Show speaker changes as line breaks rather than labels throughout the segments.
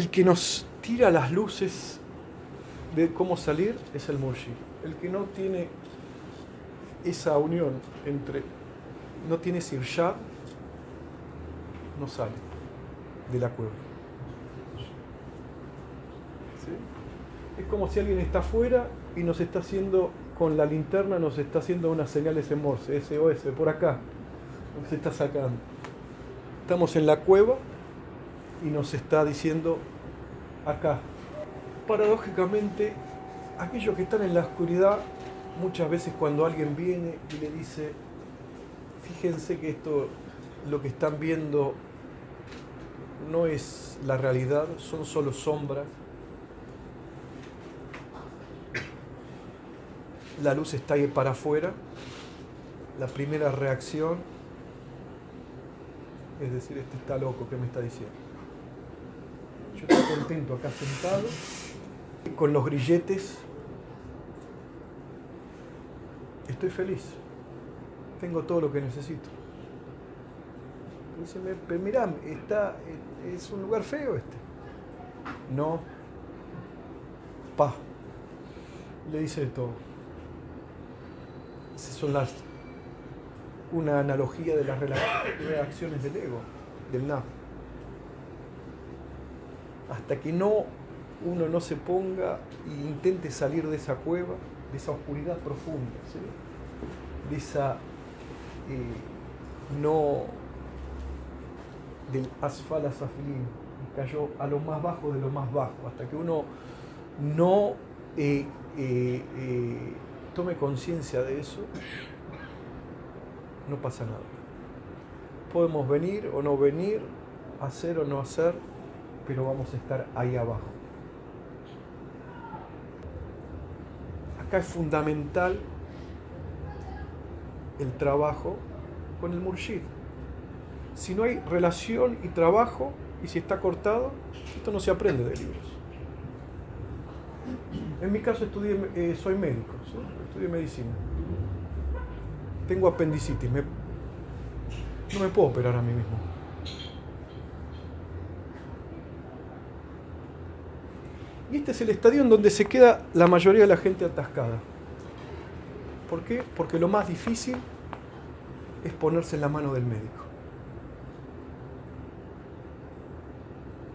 El que nos tira las luces de cómo salir es el murshi. El que no tiene esa unión entre, no tiene ese no sale de la cueva. Es como si alguien está afuera y nos está haciendo, con la linterna nos está haciendo unas señales en morse, SOS, por acá, se está sacando. Estamos en la cueva y nos está diciendo acá. Paradójicamente, aquellos que están en la oscuridad, muchas veces cuando alguien viene y le dice, fíjense que esto, lo que están viendo no es la realidad, son solo sombras. La luz está ahí para afuera. La primera reacción es decir, este está loco, ¿qué me está diciendo? Contento acá sentado, con los grilletes. Estoy feliz. Tengo todo lo que necesito. Dice, pero mirá, está, es un lugar feo este. No. Pa. Le dice de todo. Esas son las una analogía de las reacciones del ego, del naf. Hasta que no uno no se ponga e intente salir de esa cueva, de esa oscuridad profunda, de esa eh, no del asfal asafilín, cayó a lo más bajo de lo más bajo, hasta que uno no eh, eh, tome conciencia de eso, no pasa nada. Podemos venir o no venir, hacer o no hacer, pero vamos a estar ahí abajo. Acá es fundamental el trabajo con el murshid. Si no hay relación y trabajo, y si está cortado, esto no se aprende de libros. En mi caso estudié, eh, soy médico, estudié medicina tengo apendicitis, no me puedo operar a mí mismo. Y este es el estadio en donde se queda la mayoría de la gente atascada. ¿Por qué? Porque lo más difícil es ponerse en la mano del médico.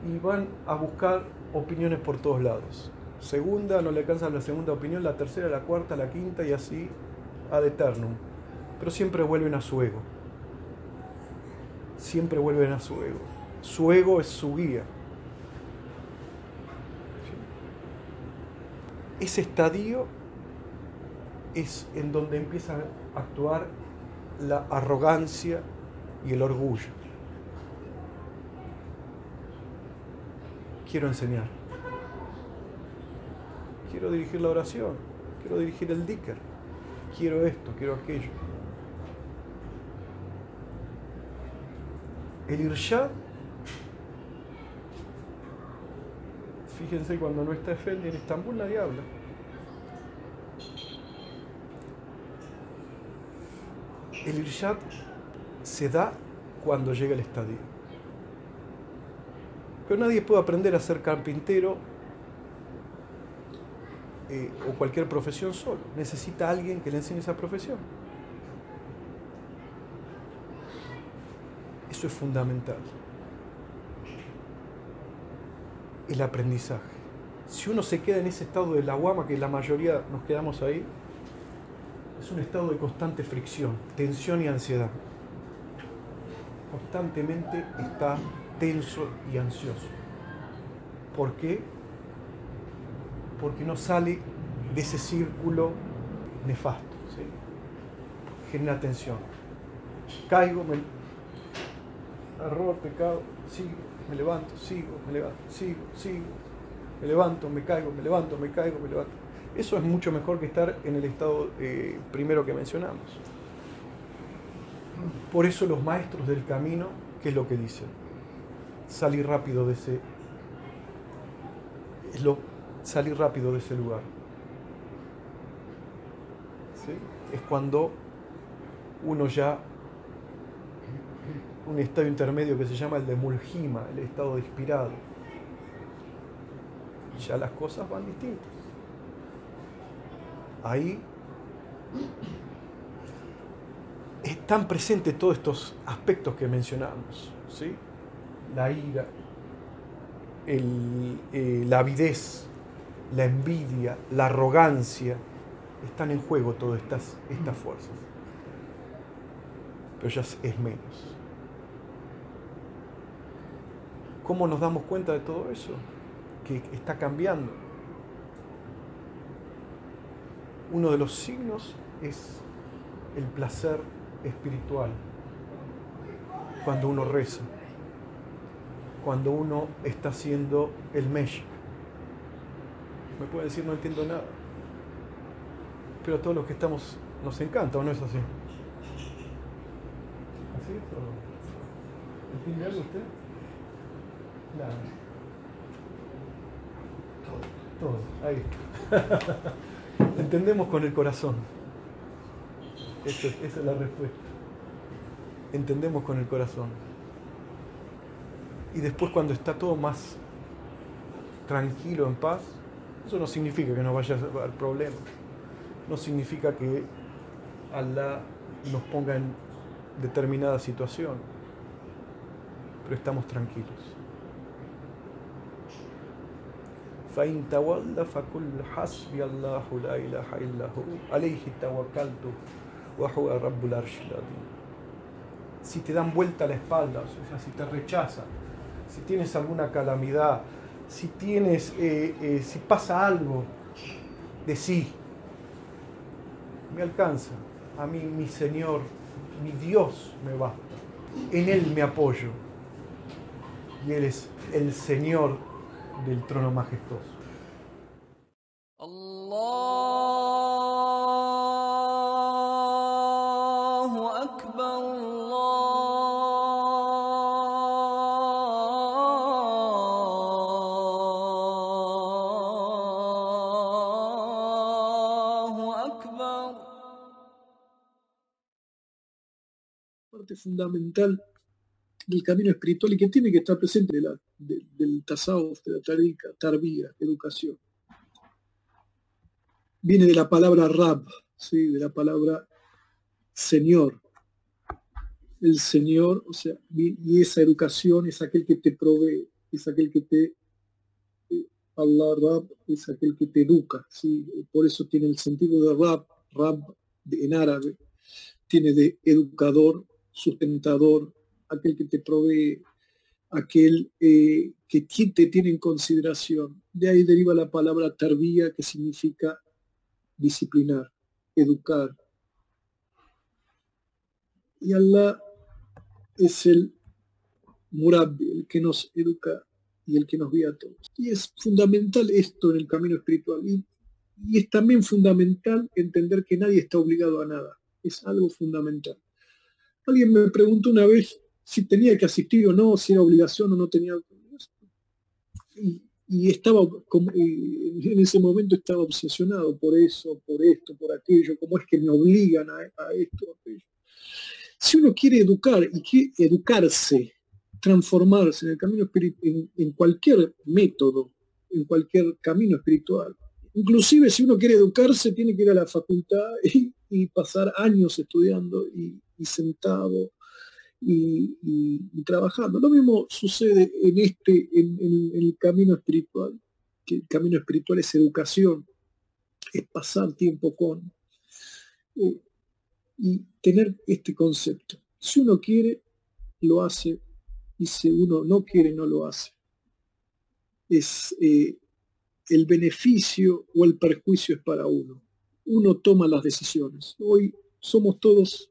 Y van a buscar opiniones por todos lados. Segunda, no le alcanzan la segunda opinión, la tercera, la cuarta, la quinta y así ad eternum pero siempre vuelven a su ego. Siempre vuelven a su ego. Su ego es su guía. Ese estadio es en donde empieza a actuar la arrogancia y el orgullo. Quiero enseñar. Quiero dirigir la oración. Quiero dirigir el dicker. Quiero esto, quiero aquello. El Irshad, fíjense cuando no está Efendi en Estambul nadie habla. El Irshad se da cuando llega el estadio. Pero nadie puede aprender a ser carpintero eh, o cualquier profesión solo. Necesita alguien que le enseñe esa profesión. Eso es fundamental. El aprendizaje. Si uno se queda en ese estado de la guama, que la mayoría nos quedamos ahí, es un estado de constante fricción, tensión y ansiedad. Constantemente está tenso y ansioso. ¿Por qué? Porque no sale de ese círculo nefasto. Genera tensión. Caigo, me, error, pecado, sigo, me levanto, sigo, me levanto, sigo, sigo, me levanto, me caigo, me levanto, me caigo, me levanto. Eso es mucho mejor que estar en el estado eh, primero que mencionamos. Por eso los maestros del camino, ¿qué es lo que dicen? Salir rápido de ese, es lo, salir rápido de ese lugar. Es cuando uno ya un estado intermedio que se llama el de Mulhima, el estado de inspirado.
ya las cosas van distintas. Ahí están presentes todos estos aspectos que mencionamos, ¿sí? La ira, eh, la avidez, la envidia, la arrogancia, están en juego todas estas, estas fuerzas. Pero ya es menos. ¿Cómo nos damos cuenta de todo eso? Que está cambiando. Uno de los signos es el placer espiritual. Cuando uno reza. Cuando uno está haciendo el mesh. Me puede decir no entiendo nada. Pero a todos los que estamos nos encanta, ¿o no es así? ¿Así es? ¿Entiende algo usted? Todo. Ahí. Entendemos con el corazón. esa es la respuesta. Entendemos con el corazón. Y después cuando está todo más tranquilo, en paz, eso no significa que no vaya a haber problemas. No significa que Allah nos ponga en determinada situación. Pero estamos tranquilos. Si te dan vuelta la espalda, o sea, si te rechazan, si tienes alguna calamidad, si tienes, eh, eh, si pasa algo, de sí, me alcanza. A mí mi Señor, mi Dios me basta. En Él me apoyo. Y Él es el Señor del trono majestuoso.
parte fundamental del camino espiritual y que tiene que estar presente del tasawuf, de la tarika, tarbía, educación. Viene de la palabra rab, ¿sí? de la palabra Señor. El Señor, o sea, y esa educación es aquel que te provee, es aquel que te... Eh, Allah Rab es aquel que te educa, ¿sí? por eso tiene el sentido de Rab, Rab en árabe, tiene de educador, sustentador, aquel que te provee, aquel eh, que te tiene en consideración. De ahí deriva la palabra tarbía, que significa disciplinar, educar. Y Allah es el murabbi, el que nos educa y el que nos guía a todos. Y es fundamental esto en el camino espiritual. Y, y es también fundamental entender que nadie está obligado a nada. Es algo fundamental. Alguien me preguntó una vez si tenía que asistir o no, si era obligación o no tenía. Y, y estaba, en ese momento estaba obsesionado por eso, por esto, por aquello, cómo es que me obligan a, esto, a aquello. Si uno quiere educar y quiere educarse, transformarse en el camino en, en cualquier método, en cualquier camino espiritual, inclusive si uno quiere educarse, tiene que ir a la facultad y, pasar años estudiando y sentado y, trabajando. Lo mismo sucede en este, en, el camino espiritual, que el camino espiritual es educación, es pasar tiempo con eh, y tener este concepto. Si uno quiere, lo hace, y si uno no quiere, no lo hace. Es eh, el beneficio o el perjuicio es para uno. Uno toma las decisiones. Hoy somos todos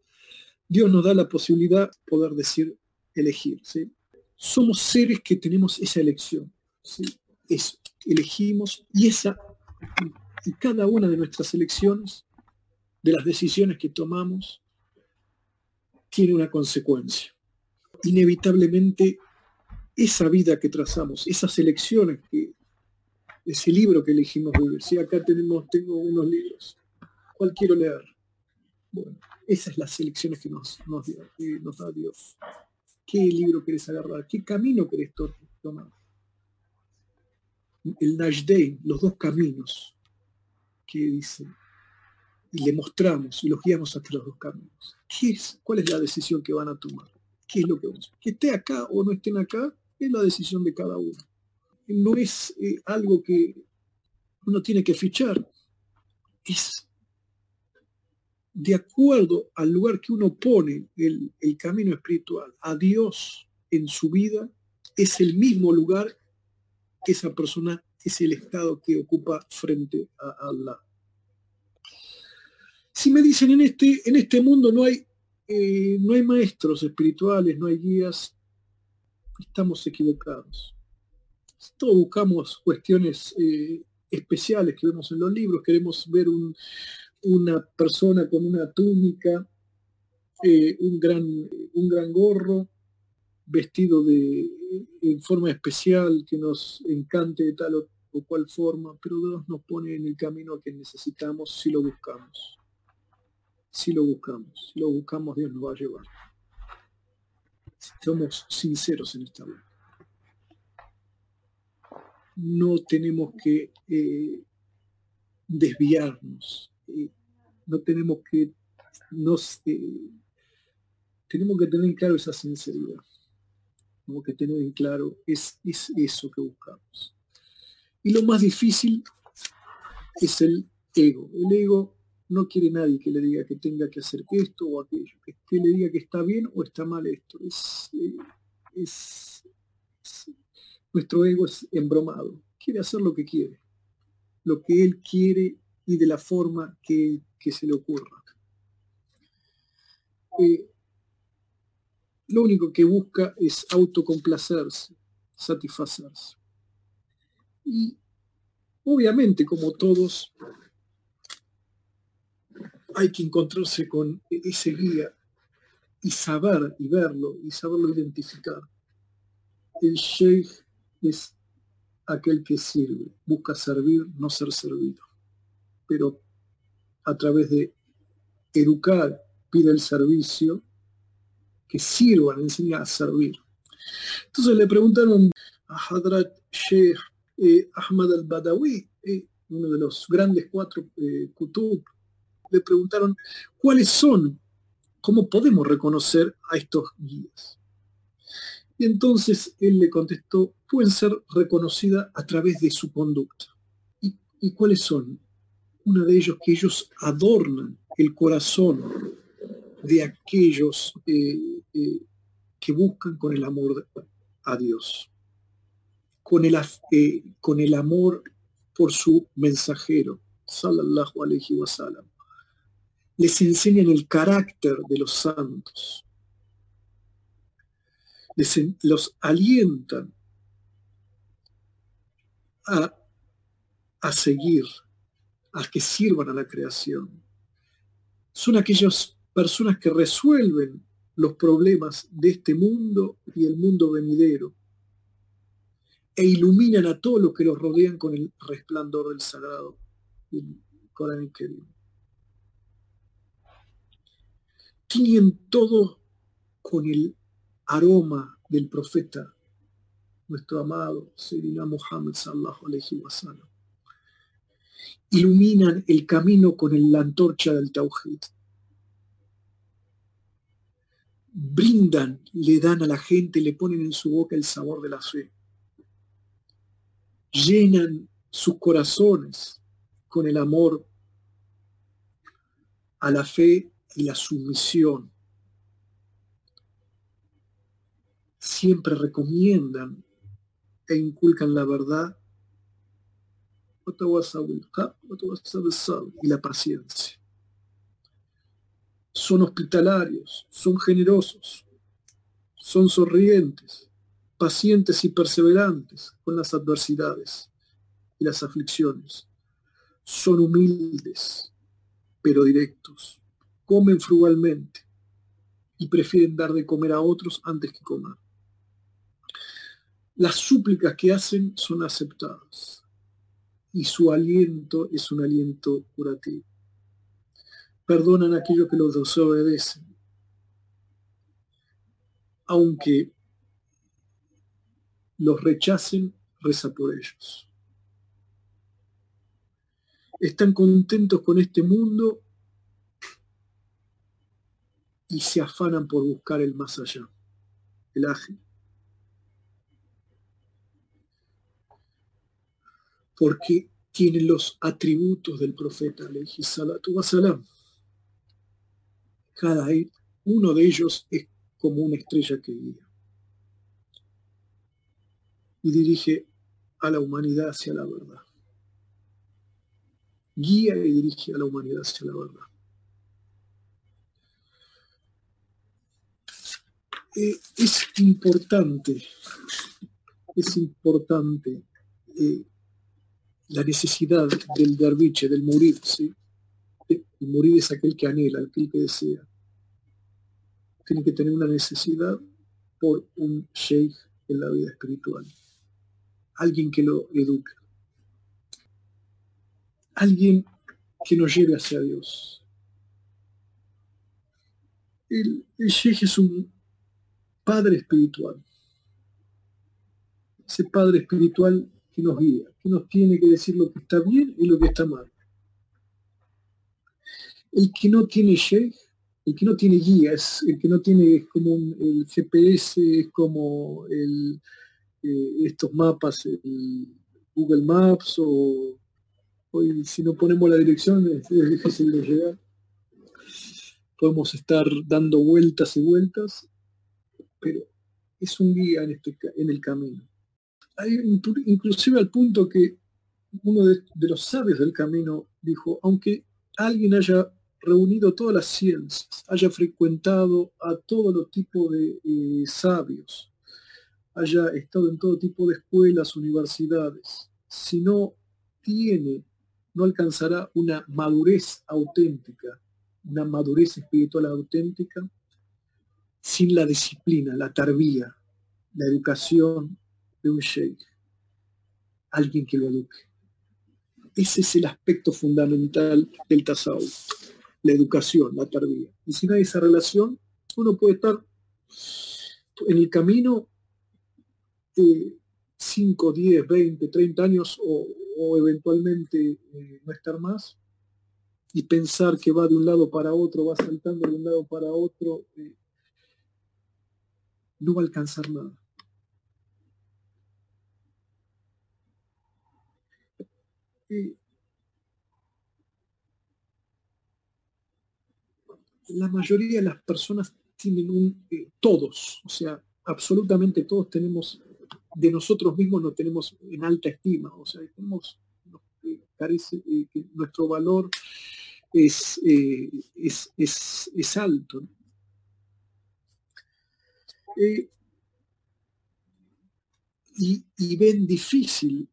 Dios nos da la posibilidad de poder decir, elegir. ¿sí? Somos seres que tenemos esa elección. elegimos y cada una de nuestras elecciones, de las decisiones que tomamos, tiene una consecuencia. Inevitablemente, esa vida que trazamos, esas elecciones que, ese libro que elegimos vivir. Si acá tenemos, tengo unos libros, ¿cuál quiero leer? Bueno, esas las elecciones que nos, nos, da Dios. ¿Qué libro querés agarrar? ¿Qué camino querés tomar? el Najdein, los dos caminos que dicen, y le mostramos y los guiamos hasta los dos caminos. ¿Qué es, ¿Cuál es la decisión que van a tomar? ¿Qué es lo que vamos Que esté acá o no estén acá, es la decisión de cada uno. No es eh, algo que uno tiene que fichar, es de acuerdo al lugar que uno pone el, camino espiritual a Dios en su vida, es el mismo lugar que esa persona, es el estado que ocupa frente a Allah. Si me dicen en este, en este mundo no hay, eh, no hay maestros espirituales, no hay guías, estamos equivocados. Todos buscamos cuestiones eh, especiales que vemos en los libros, queremos ver una persona con una túnica, eh, un, gran, un gran gorro, vestido de, en forma especial, que nos encante de tal o, cual forma, pero Dios nos pone en el camino que necesitamos si lo buscamos. Si lo buscamos, si lo buscamos, Dios nos va a llevar. Somos sinceros en esta vida no tenemos que eh, desviarnos, eh, no tenemos que, nos, eh, tenemos que tener en claro esa sinceridad, tenemos que tener en claro, es, es eso que buscamos. Y lo más difícil es el ego. El ego no quiere nadie que le diga que tenga que hacer esto o aquello, que, le diga que está bien o está mal esto. es, es nuestro ego es embromado, quiere hacer lo que quiere, lo que él quiere y de la forma que, se le ocurra. Eh, lo único que busca es autocomplacerse, satisfacerse. Y obviamente, como todos, hay que encontrarse con ese guía y saber y verlo y saberlo identificar. El Sheikh es aquel que sirve, busca servir, no ser servido. Pero a través de educar, pide el servicio, que sirvan, enseña a servir. Entonces le preguntaron a Hadrat Sheikh eh, Ahmad al-Badawi, eh, uno de los grandes cuatro eh, kutub, le preguntaron cuáles son, cómo podemos reconocer a estos guías. Y entonces él le contestó, pueden ser reconocidas a través de su conducta. ¿Y, cuáles son? Una de ellos que ellos adornan el corazón de aquellos eh, eh, que buscan con el amor a Dios, con el, eh, con el amor por su mensajero, sallallahu alayhi wa sallam. Les enseñan el carácter de los santos, los alientan a, a seguir, a que sirvan a la creación. Son aquellas personas que resuelven los problemas de este mundo y el mundo venidero e iluminan a todos los que los rodean con el resplandor del sagrado del Corán querido. Tienen todo con el aroma del profeta, nuestro amado Sayyidina Muhammad sallallahu alaihi wasallam. Iluminan el camino con la antorcha del Tawhid. Brindan, le dan a la gente, le ponen en su boca el sabor de la fe. Llenan sus corazones con el amor a la fe y la sumisión siempre recomiendan e inculcan la verdad y la paciencia. Son hospitalarios, son generosos, son sonrientes, pacientes y perseverantes con las adversidades y las aflicciones. Son humildes, pero directos. Comen frugalmente y prefieren dar de comer a otros antes que comer las súplicas que hacen son aceptadas y su aliento es un aliento curativo. Perdonan a aquellos que los desobedecen, aunque los rechacen, reza por ellos. están contentos con este mundo y se afanan por buscar el más allá, el ágil. Porque tienen los atributos del profeta, salatu salam. Cada uno de ellos es como una estrella que guía y dirige a la humanidad hacia la verdad. Guía y dirige a la humanidad hacia la verdad. Eh, es importante, es importante eh, la necesidad del derviche, del murid, ¿sí? El murid es aquel que anhela, aquel que desea. Tiene que tener una necesidad por un sheikh en la vida espiritual. Alguien que lo eduque. Alguien que nos lleve hacia Dios. El sheikh es un padre espiritual. Ese padre espiritual que nos guía, que nos tiene que decir lo que está bien y lo que está mal. El que no tiene sheikh, el que no tiene guías, el que no tiene es como el GPS, es como eh, estos mapas, el Google Maps o hoy si no ponemos la dirección es, difícil de llegar. Podemos estar dando vueltas y vueltas pero es un guía en, este, en el camino. Hay, inclusive al punto que uno de, los sabios del camino dijo, aunque alguien haya reunido todas las ciencias, haya frecuentado a todo los tipos de eh, sabios, haya estado en todo tipo de escuelas, universidades, si no tiene, no alcanzará una madurez auténtica, una madurez espiritual auténtica, sin la disciplina, la tarbía, la educación de un sheikh, alguien que lo eduque. Ese es el aspecto fundamental del tasawuf, la educación, la tarbía. Y si no hay esa relación, uno puede estar en el camino 5, 10, 20, 30 años o, eventualmente eh, no estar más y pensar que va de un lado para otro, va saltando de un lado para otro. Eh, no va a alcanzar nada. La mayoría de las personas tienen un, eh, todos, o sea, absolutamente todos tenemos, de nosotros mismos no tenemos en alta estima, o sea, tenemos, eh, eh, que nuestro valor es, es, es, es alto. Eh, y, ven difícil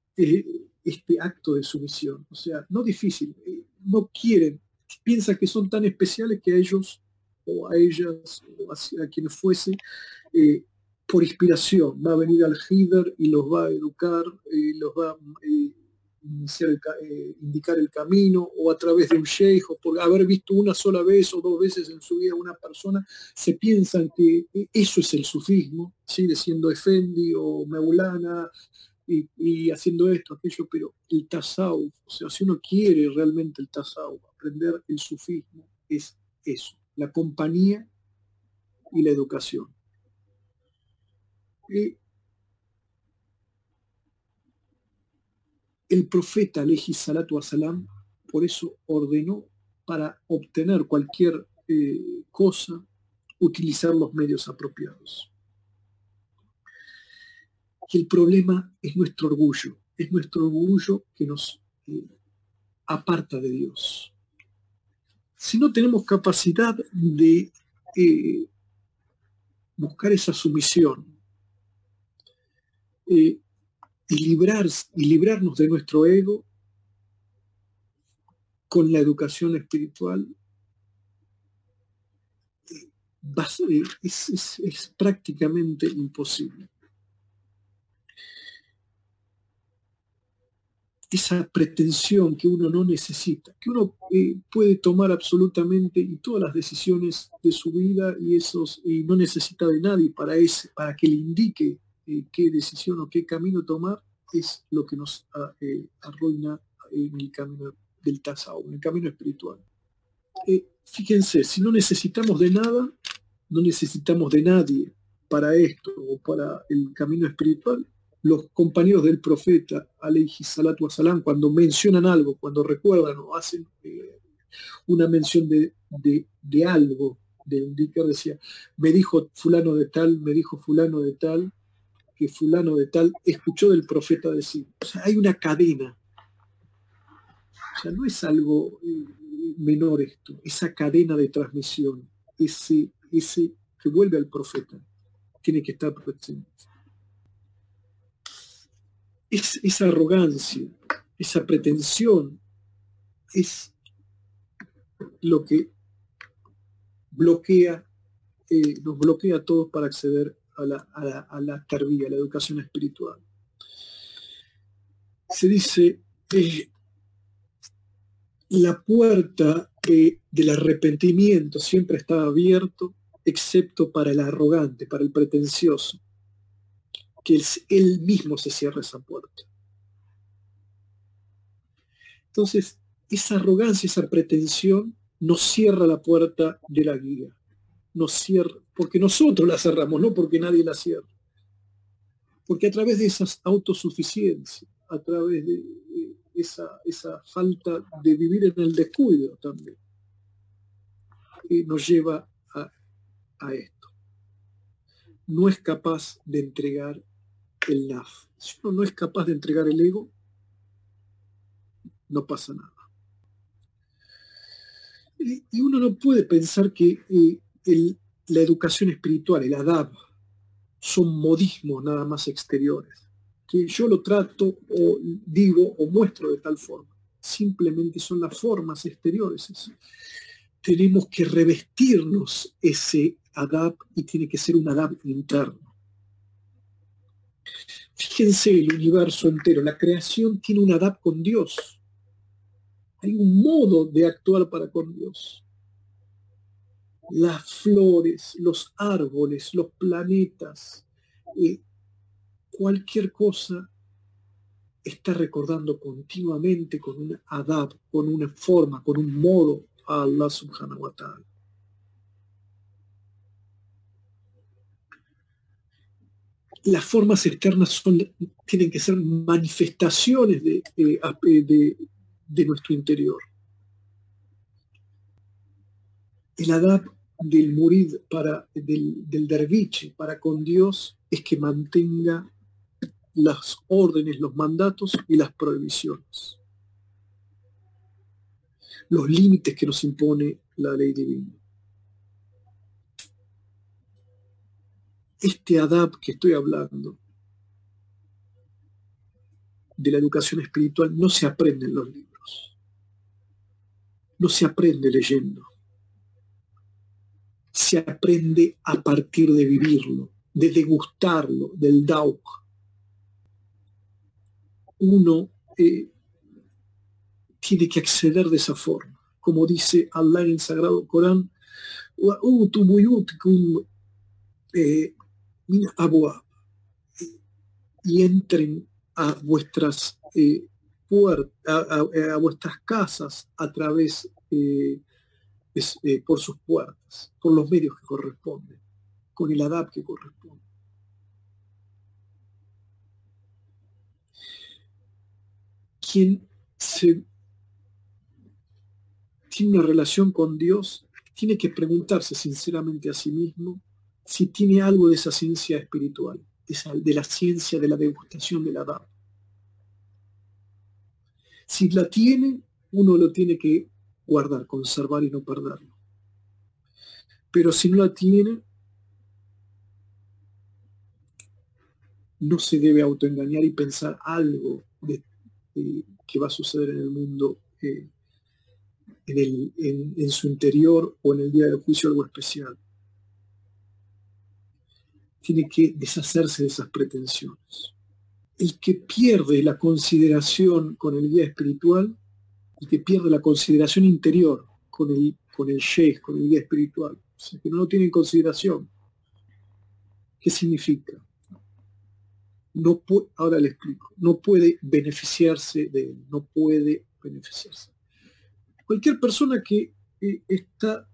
este acto de sumisión. O sea, no difícil, eh, no quieren, piensan que son tan especiales que a ellos o a ellas o a, quienes fuese, por inspiración, va a venir al Hider y los va a educar, los va a eh, indicar el camino o a través de un sheikh o por haber visto una sola vez o dos veces en su vida una persona, se piensan que eso es el sufismo, sigue siendo Efendi o Meulana y, haciendo esto, aquello, pero el tasawuf, o sea, si uno quiere realmente el tasawuf, aprender el sufismo, es eso, la compañía y la educación. el profeta, Aleji Salatu Asalam, por eso ordenó para obtener cualquier eh, cosa, utilizar los medios apropiados. Y el problema es nuestro orgullo, es nuestro orgullo que nos eh, aparta de Dios. Si no tenemos capacidad de eh, buscar esa sumisión, y, librar, y librarnos de nuestro ego con la educación espiritual eh, es, prácticamente imposible. Esa pretensión que uno no necesita, que uno eh, puede tomar absolutamente y todas las decisiones de su vida y esos y no necesita de nadie para ese, para que le indique eh, qué decisión o qué camino tomar es lo que nos ah, eh, arruina en el camino del Tasao, en el camino espiritual. Fíjense, si no necesitamos de nada, no necesitamos de nadie para esto o para el camino espiritual. Los compañeros del profeta, alayhi salatu wasalam, cuando mencionan algo, cuando recuerdan o hacen eh, una mención de, de, algo, de un decía, me dijo fulano de tal, me dijo fulano de tal, que fulano de tal escuchó del profeta decir. O sea, hay una cadena. O sea, no es algo eh, menor esto, esa cadena de transmisión, ese, ese que vuelve al profeta, tiene que estar presente. Es, esa arrogancia, esa pretensión, es lo que bloquea, eh, nos bloquea a todos para acceder a la, a la, a la a la educación espiritual. Se dice, eh, la puerta eh, del arrepentimiento siempre está abierto, excepto para el arrogante, para el pretencioso, que él mismo se cierra esa puerta. Entonces, esa arrogancia, esa pretensión nos cierra la puerta de la guía. Nos cierra, porque nosotros la cerramos, no porque nadie la cierra. Porque a través de esas autosuficiencias, a través de esa, esa falta de vivir en el descuido también, eh, nos lleva a, esto. No es capaz de entregar el NAF. Si uno no es capaz de entregar el ego, no pasa nada. Y uno no puede pensar que eh, la educación espiritual, el adab, son modismos nada más exteriores, que yo lo trato o digo o muestro de tal forma. Simplemente son las formas exteriores. Tenemos que revestirnos ese adab y tiene que ser un adab interno. Fíjense el universo entero, la creación tiene un adab con Dios hay un modo de actuar para con Dios. Las flores, los árboles, los planetas, eh, cualquier cosa está recordando continuamente con un adab, con una forma, con un modo a Allah subhanahu wa ta'ala. Las formas externas tienen que ser manifestaciones de, nuestro interior. El adab del murid para, del derviche para con Dios es que mantenga las órdenes, los mandatos y las prohibiciones. Los límites que nos impone la ley divina. Este adab que estoy hablando de la educación espiritual no se aprende en los libros no se aprende leyendo. Se aprende a partir de vivirlo, de degustarlo, del dauk. Uno eh, tiene que acceder de esa forma. Como dice Allah en el Sagrado Corán, y entren a vuestras eh, a, vuestras casas a través, eh, eh, por sus puertas, por los medios que corresponden, con el ADAP que corresponde. Quien se tiene una relación con Dios tiene que preguntarse sinceramente a sí mismo si tiene algo de esa ciencia espiritual, de la ciencia de la degustación del ADAP si la tiene, uno lo tiene que guardar, conservar y no perderlo. Pero si no la tiene, no se debe autoengañar y pensar algo de, que va a suceder en el mundo, eh, en, en su interior o en el día del juicio algo especial. Tiene que deshacerse de esas pretensiones el que pierde la consideración con el guía espiritual, el que pierde la consideración interior con el, con el sheikh, con el guía espiritual, o sea, que no lo tiene en consideración. ¿Qué significa? No ahora le explico, no puede beneficiarse de él, no puede beneficiarse. cualquier persona que eh, está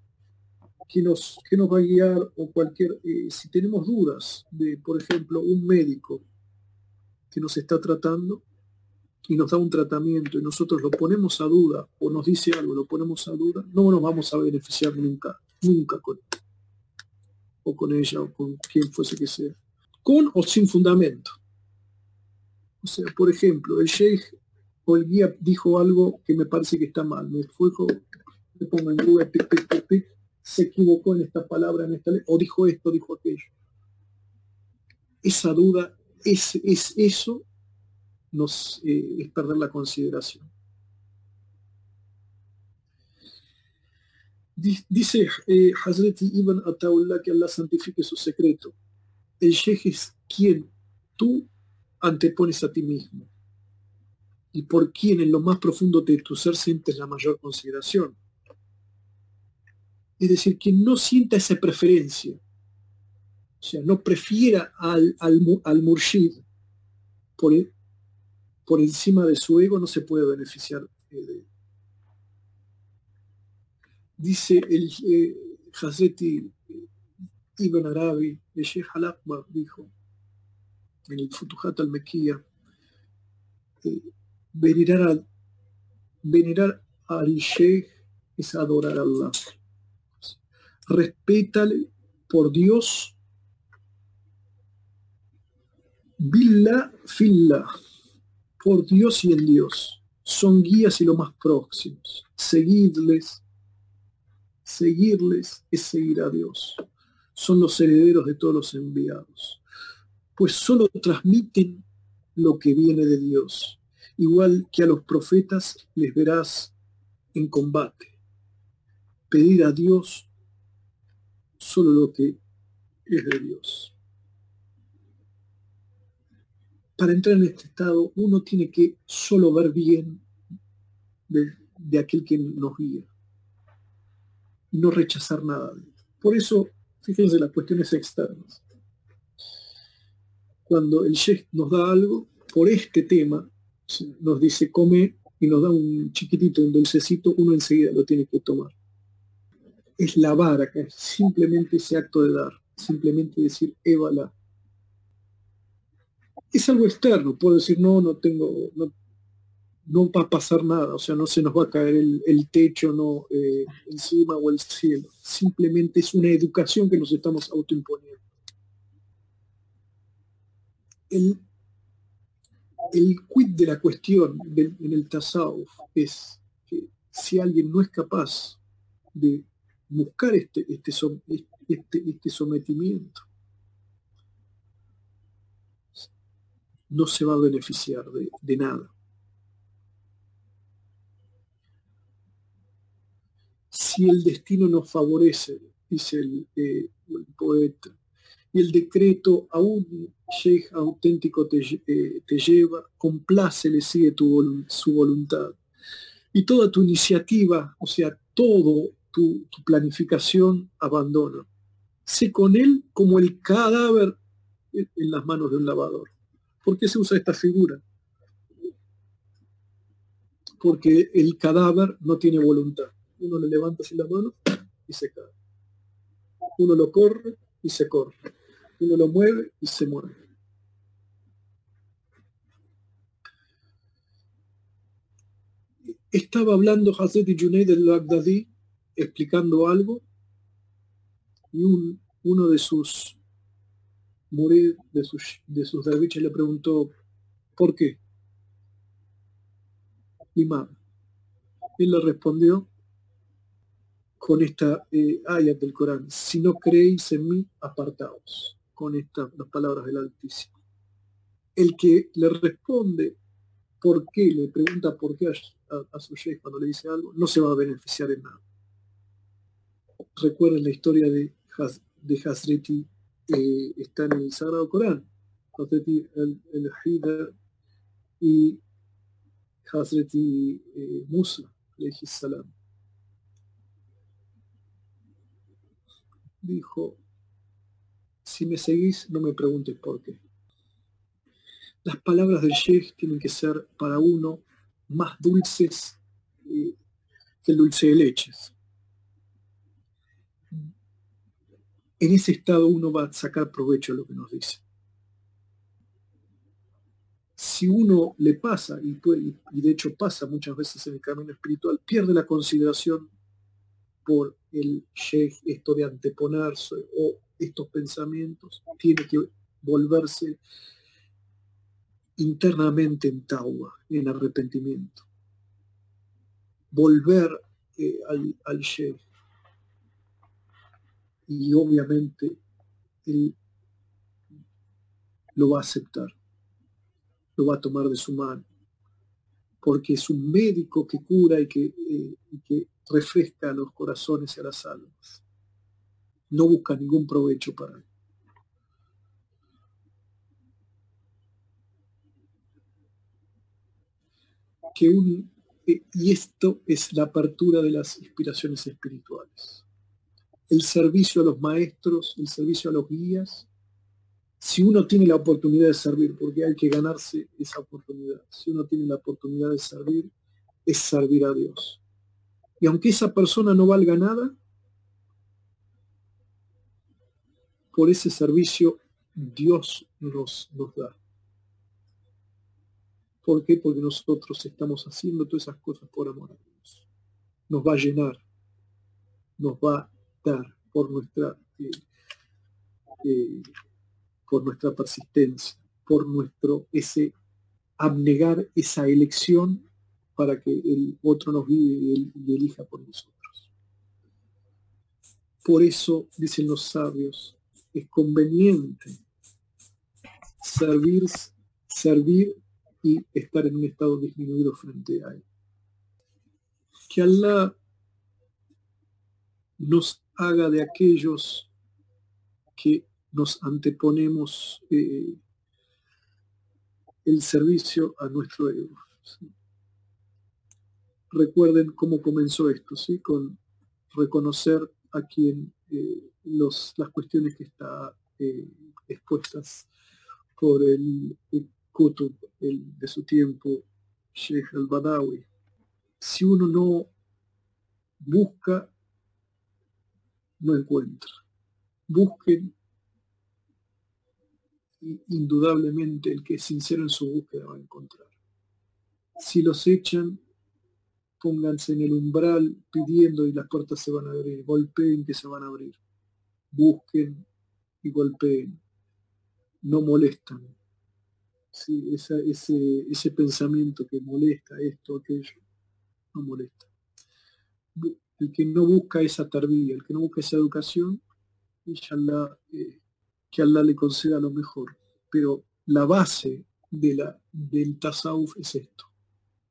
que nos, que nos va a guiar o cualquier, eh, si tenemos dudas de, por ejemplo, un médico que nos está tratando y nos da un tratamiento y nosotros lo ponemos a duda o nos dice algo, lo ponemos a duda, no nos vamos a beneficiar nunca, nunca con él, o con ella o con quien fuese que sea, con o sin fundamento. O sea, por ejemplo, el sheikh o el guía dijo algo que me parece que está mal, me fue, me pongo en Google, se equivocó en esta palabra, en esta o dijo esto, dijo aquello. Esa duda, es, es eso, nos, eh, es perder la consideración. Dice eh, Hazreti Ibn Ataullah que Allah santifique su secreto. El sheikh es quien tú antepones a ti mismo y por quien en lo más profundo de tu ser sientes la mayor consideración es decir, que no sienta esa preferencia, o sea, no prefiera al, al, murshid. Por, por encima de su ego, no se puede beneficiar de él. Dice el eh, Hazreti Ibn Arabi, el Sheikh al-Akbar, dijo en el Futuhat al-Mekía, eh, venerar, venerar al Sheikh es adorar a Allah respétale por Dios. Billah, filla, por Dios y en Dios. Son guías y lo más próximos. Seguidles, seguirles es seguir a Dios. Son los herederos de todos los enviados. Pues solo transmiten lo que viene de Dios. Igual que a los profetas les verás en combate. Pedir a Dios solo lo que es de Dios. Para entrar en este estado uno tiene que solo ver bien de, aquel que nos guía no rechazar nada. Por eso, fíjense las cuestiones externas. Cuando el chef nos da algo, por este tema, nos dice come y nos da un chiquitito, un dulcecito, uno enseguida lo tiene que tomar es la vara, que es simplemente ese acto de dar, simplemente decir, évala. Es algo externo, puedo decir, no, no tengo, no, va a pasar nada, o sea, no se nos va a caer el, techo no eh, encima o el cielo. Simplemente es una educación que nos estamos autoimponiendo. El, el quid de la cuestión en el tasawuf es que si alguien no es capaz de buscar este, este, este, este sometimiento, no se va a beneficiar de, nada. Si el destino nos favorece, dice el, eh, poeta, y el decreto a un sheikh auténtico te, eh, te lleva, le sigue tu, su voluntad. Y toda tu iniciativa, o sea, todo tu, planificación abandona. Sé con él como el cadáver en las manos de un lavador. ¿Por qué se usa esta figura? Porque el cadáver no tiene voluntad. Uno le levanta así la mano y se cae. Uno lo corre y se corre. Uno lo mueve y se mueve. Estaba hablando Hazrat Junaid del Baghdadi explicando algo y un, uno de sus murid, de sus, de sus derviches le preguntó, ¿por qué? Imam. Él le respondió con esta eh, ayat del Corán, si no creéis en mí, apartaos, con estas las palabras del Altísimo. El que le responde por qué, le pregunta por qué a, su sheikh cuando le dice algo, no se va a beneficiar en nada recuerden la historia de, Hazreti, eh, está en el Sagrado Corán, Hazreti el, el y Hazreti eh, Musa, salam. Dijo, si me seguís, no me preguntes por qué. Las palabras del Sheikh tienen que ser para uno más dulces, eh, que el dulce de leches. En ese estado uno va a sacar provecho de lo que nos dice. Si uno le pasa, y, de hecho pasa muchas veces en el camino espiritual, pierde la consideración por el sheikh, esto de anteponerse o estos pensamientos, tiene que volverse internamente en tauba, en arrepentimiento. Volver eh, al, al sheikh. Y obviamente él lo va a aceptar, lo va a tomar de su mano, porque es un médico que cura y que, eh, refresca a los corazones y a las almas. No busca ningún provecho para él. Que un, eh, y esto es la apertura de las inspiraciones espirituales. El servicio a los maestros, el servicio a los guías. Si uno tiene la oportunidad de servir, porque hay que ganarse esa oportunidad, si uno tiene la oportunidad de servir, es servir a Dios. Y aunque esa persona no valga nada, por ese servicio Dios nos, da. ¿Por qué? Porque nosotros estamos haciendo todas esas cosas por amor a Dios. Nos va a llenar, nos va por nuestra, eh, eh, por nuestra persistencia, por nuestro ese abnegar esa elección para que el otro nos vive y, elija por nosotros. Por eso, dicen los sabios, es conveniente servir, servir y estar en un estado disminuido frente a él. Que Allah nos haga de aquellos que nos anteponemos eh, el servicio a nuestro ego recuerden cómo comenzó esto, ¿sí? con reconocer a quien eh, los, las cuestiones que está eh, expuestas por el, el el, de su tiempo, Sheikh al-Badawi. Si uno no busca, no encuentra. Busquen y indudablemente el que es sincero en su búsqueda va a encontrar. Si los echan, pónganse en el umbral pidiendo y las puertas se van a abrir, golpeen que se van a abrir, busquen y golpeen, no molestan. Ese, ese pensamiento que molesta esto, aquello, no molesta. El que no busca esa tardía, el que no busca esa educación, inshallah, eh, que Allah le conceda lo mejor. Pero la base de la, del tasawuf es esto,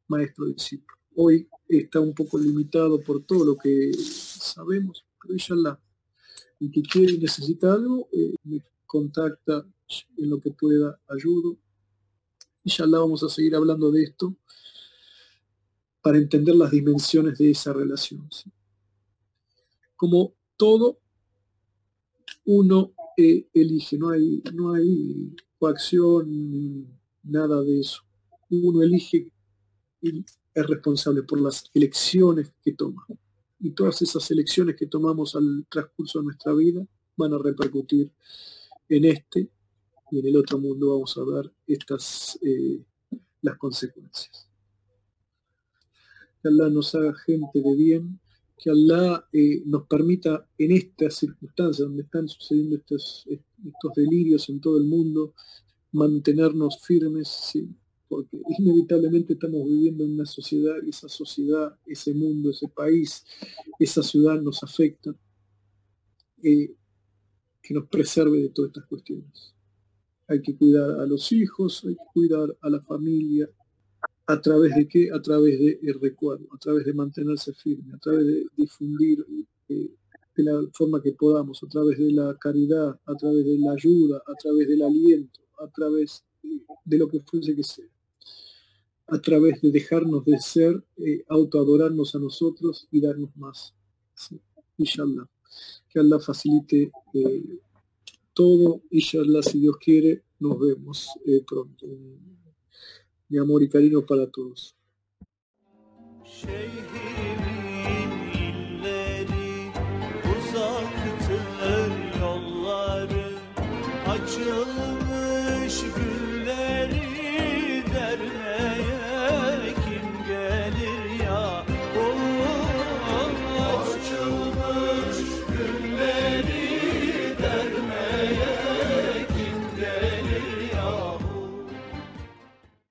maestro discípulo. Hoy está un poco limitado por todo lo que sabemos, pero inshallah, el que quiere y necesita algo, eh, me contacta en lo que pueda, ayudo. Inshallah vamos a seguir hablando de esto para entender las dimensiones de esa relación. Como todo, uno eh, elige, no hay, no hay coacción, nada de eso. Uno elige es responsable por las elecciones que toma. Y todas esas elecciones que tomamos al transcurso de nuestra vida van a repercutir en este y en el otro mundo vamos a ver estas eh, las consecuencias. Que Allah nos haga gente de bien, que Allah eh, nos permita en estas circunstancias donde están sucediendo estos, delirios en todo el mundo, mantenernos firmes, porque inevitablemente estamos viviendo en una sociedad y esa sociedad, ese mundo, ese país, esa ciudad nos afecta, eh, que nos preserve de todas estas cuestiones. Hay que cuidar a los hijos, hay que cuidar a la familia, a través de qué? A través del recuerdo, a través de mantenerse firme, a través de difundir eh, de la forma que podamos, a través de la caridad, a través de la ayuda, a través del aliento, a través de lo que fuese que sea a través de dejarnos de ser, eh, autoadorarnos a nosotros y darnos más. Inshallah. Que Allah facilite eh, todo. Inshallah, si Dios quiere, nos vemos eh, pronto. Mi amor y cariño para todos.